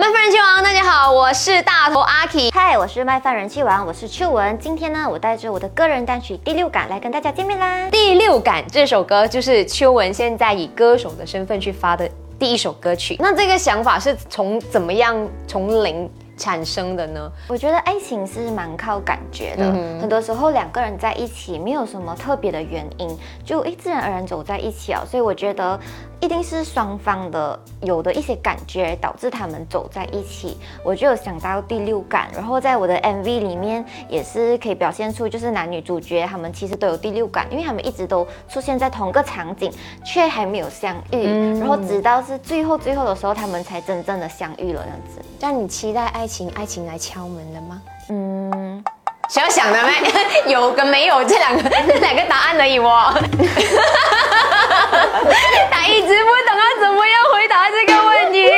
麦饭人气王，大家好，我是大头阿 K。嗨，我是麦饭人气王，我是秋文。今天呢，我带着我的个人单曲《第六感》来跟大家见面啦。第六感这首歌就是秋文现在以歌手的身份去发的第一首歌曲。那这个想法是从怎么样从零？产生的呢？我觉得爱情是蛮靠感觉的，很多时候两个人在一起没有什么特别的原因，就诶自然而然走在一起啊。所以我觉得一定是双方的有的一些感觉导致他们走在一起。我就有想到第六感，然后在我的 MV 里面也是可以表现出，就是男女主角他们其实都有第六感，因为他们一直都出现在同个场景，却还没有相遇，然后直到是最后最后的时候，他们才真正的相遇了，这样子。让你期待爱情，爱情来敲门了吗？嗯，想想的没？有跟没有这两个这两个答案而已哦。他一直不懂要怎么样回答这个问题。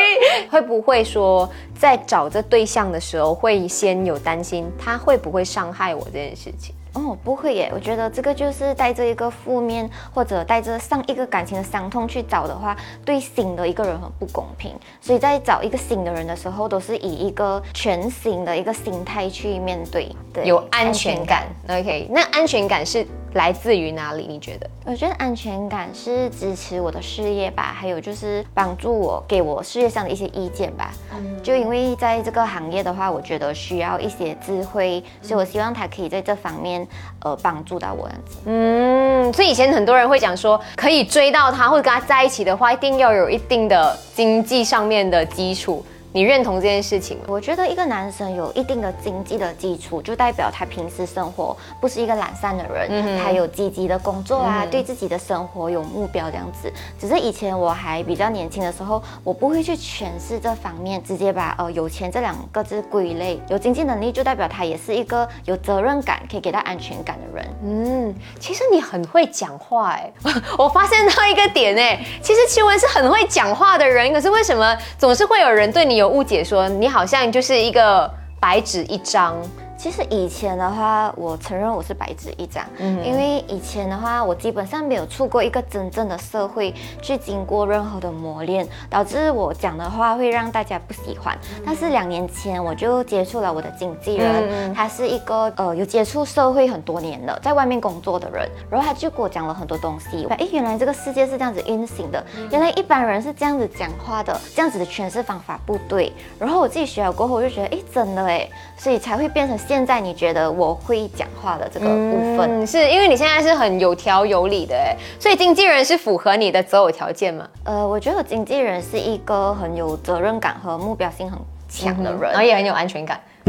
会不会说在找这对象的时候，会先有担心他会不会伤害我这件事情？哦，不会耶，我觉得这个就是带着一个负面，或者带着上一个感情的伤痛去找的话，对新的一个人很不公平。所以在找一个新的人的时候，都是以一个全新的一个心态去面对，有安全感。OK，那安全感是。来自于哪里？你觉得？我觉得安全感是支持我的事业吧，还有就是帮助我，给我事业上的一些意见吧。嗯，就因为在这个行业的话，我觉得需要一些智慧，所以我希望他可以在这方面呃帮助到我这样子。嗯，所以以前很多人会讲说，可以追到他或者跟他在一起的话，一定要有一定的经济上面的基础。你认同这件事情吗？我觉得一个男生有一定的经济的基础，就代表他平时生活不是一个懒散的人，他有积极的工作啊，对自己的生活有目标这样子。只是以前我还比较年轻的时候，我不会去诠释这方面，直接把呃有钱这两个字归类。有经济能力就代表他也是一个有责任感，可以给他安全感的人。嗯，其实你很会讲话哎，我发现到一个点哎，其实戚文是很会讲话的人，可是为什么总是会有人对你有？有误解说你好像就是一个白纸一张。其实以前的话，我承认我是白纸一张，嗯，因为以前的话，我基本上没有出过一个真正的社会，去经过任何的磨练，导致我讲的话会让大家不喜欢。但是两年前我就接触了我的经纪人，他是一个呃有接触社会很多年的，在外面工作的人，然后他就给我讲了很多东西。哎，原来这个世界是这样子运行的，原来一般人是这样子讲话的，这样子的诠释方法不对。然后我自己学了过后，我就觉得，哎，真的哎，所以才会变成。现在你觉得我会讲话的这个部分，是因为你现在是很有条有理的。哎，所以经纪人是符合你的择偶条件吗？呃，我觉得经纪人是一个很有责任感和目标性很强的人，然后也很有安全感，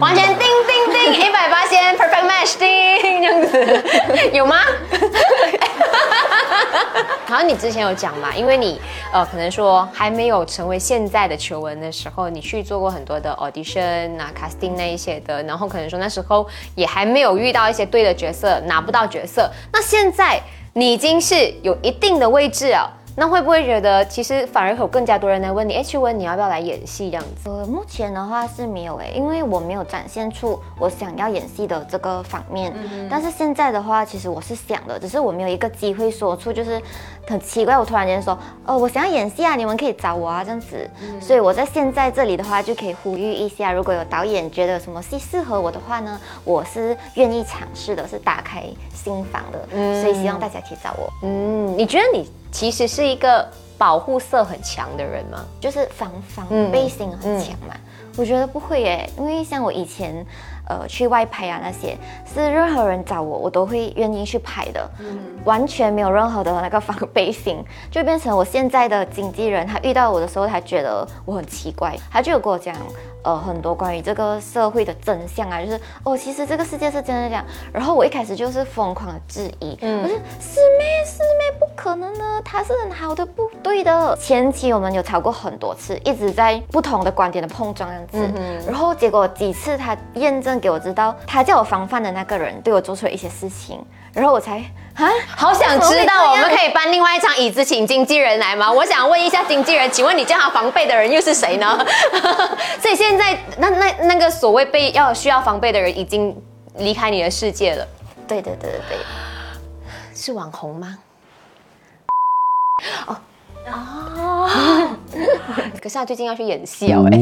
完全叮叮叮一百八先 perfect match 叮这样子，有吗？好像你之前有讲嘛，因为你呃可能说还没有成为现在的球文的时候，你去做过很多的 audition 啊 casting 那一些的，然后可能说那时候也还没有遇到一些对的角色，拿不到角色。那现在你已经是有一定的位置了。那会不会觉得，其实反而有更加多人来问你，哎，去问你要不要来演戏这样子？呃，目前的话是没有哎，因为我没有展现出我想要演戏的这个方面。嗯。但是现在的话，其实我是想的，只是我没有一个机会说出，就是很奇怪，我突然间说，哦，我想要演戏啊，你们可以找我啊这样子。嗯。所以我在现在这里的话，就可以呼吁一下，如果有导演觉得什么戏适合我的话呢，我是愿意尝试的，是打开心房的。嗯。所以希望大家可以找我。嗯，你觉得你？其实是一个保护色很强的人吗？就是防防备心很强嘛？我觉得不会耶，因为像我以前。呃，去外拍啊，那些是任何人找我，我都会愿意去拍的，嗯，完全没有任何的那个防备心，就变成我现在的经纪人，他遇到我的时候，他觉得我很奇怪，他就有跟我讲，呃，很多关于这个社会的真相啊，就是哦，其实这个世界是真的这样，然后我一开始就是疯狂的质疑，嗯，我说师妹师妹不可能呢，他是很好的，不对的，前期我们有吵过很多次，一直在不同的观点的碰撞样子，然后结果几次他验证。给我知道，他叫我防范的那个人对我做出了一些事情，然后我才啊，好想知道，我们可以搬另外一张椅子请经纪人来吗？我想问一下经纪人，请问你叫他防备的人又是谁呢？所以现在那那那个所谓被要需要防备的人已经离开你的世界了。对对对对对，是网红吗？哦哦。可是他最近要去演戏哦，哎，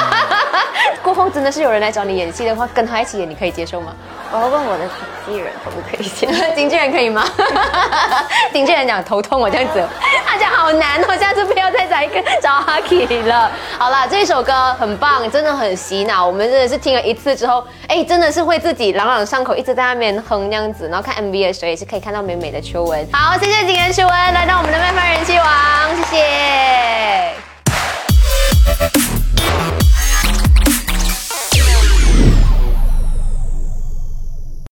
过后真的是有人来找你演戏的话，跟他一起演，你可以接受吗？我要问我的经纪人可不可以接。经纪人可以吗？经纪人讲头痛，我这样子，好难哦，下次不要再找一个找阿 K 了。好了，这首歌很棒，真的很洗脑。我们真的是听了一次之后，哎，真的是会自己朗朗上口，一直在那边哼那样子。然后看 MV 的时候也是可以看到美美的秋文。好，谢谢今天秋文来到我们的麦饭。